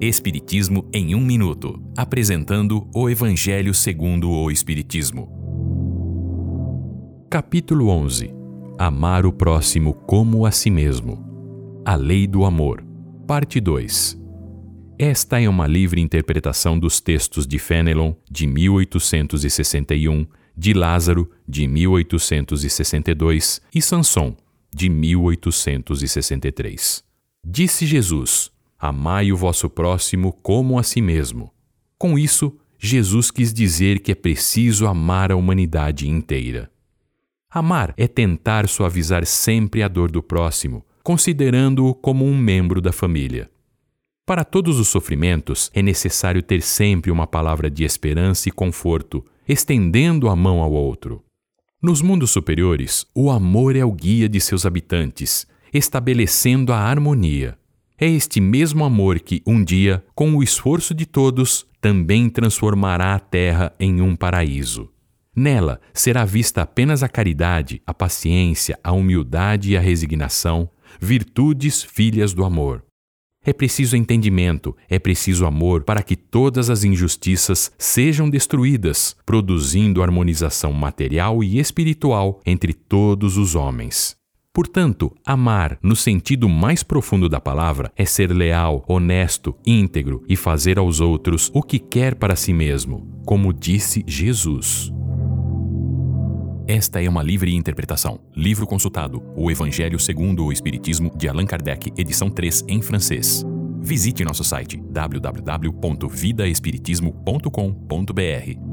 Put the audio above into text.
Espiritismo em um minuto, apresentando o Evangelho segundo o Espiritismo. Capítulo 11. Amar o próximo como a si mesmo. A lei do amor. Parte 2. Esta é uma livre interpretação dos textos de Fenelon, de 1861, de Lázaro, de 1862 e Sanson, de 1863. Disse Jesus: Amai o vosso próximo como a si mesmo. Com isso, Jesus quis dizer que é preciso amar a humanidade inteira. Amar é tentar suavizar sempre a dor do próximo, considerando-o como um membro da família. Para todos os sofrimentos, é necessário ter sempre uma palavra de esperança e conforto, estendendo a mão ao outro. Nos mundos superiores, o amor é o guia de seus habitantes, estabelecendo a harmonia. É este mesmo amor que, um dia, com o esforço de todos, também transformará a terra em um paraíso. Nela será vista apenas a caridade, a paciência, a humildade e a resignação, virtudes filhas do amor. É preciso entendimento, é preciso amor para que todas as injustiças sejam destruídas, produzindo harmonização material e espiritual entre todos os homens. Portanto, amar, no sentido mais profundo da palavra, é ser leal, honesto, íntegro e fazer aos outros o que quer para si mesmo, como disse Jesus. Esta é uma livre interpretação. Livro consultado: O Evangelho segundo o Espiritismo, de Allan Kardec, edição 3, em francês. Visite nosso site www.vidaespiritismo.com.br.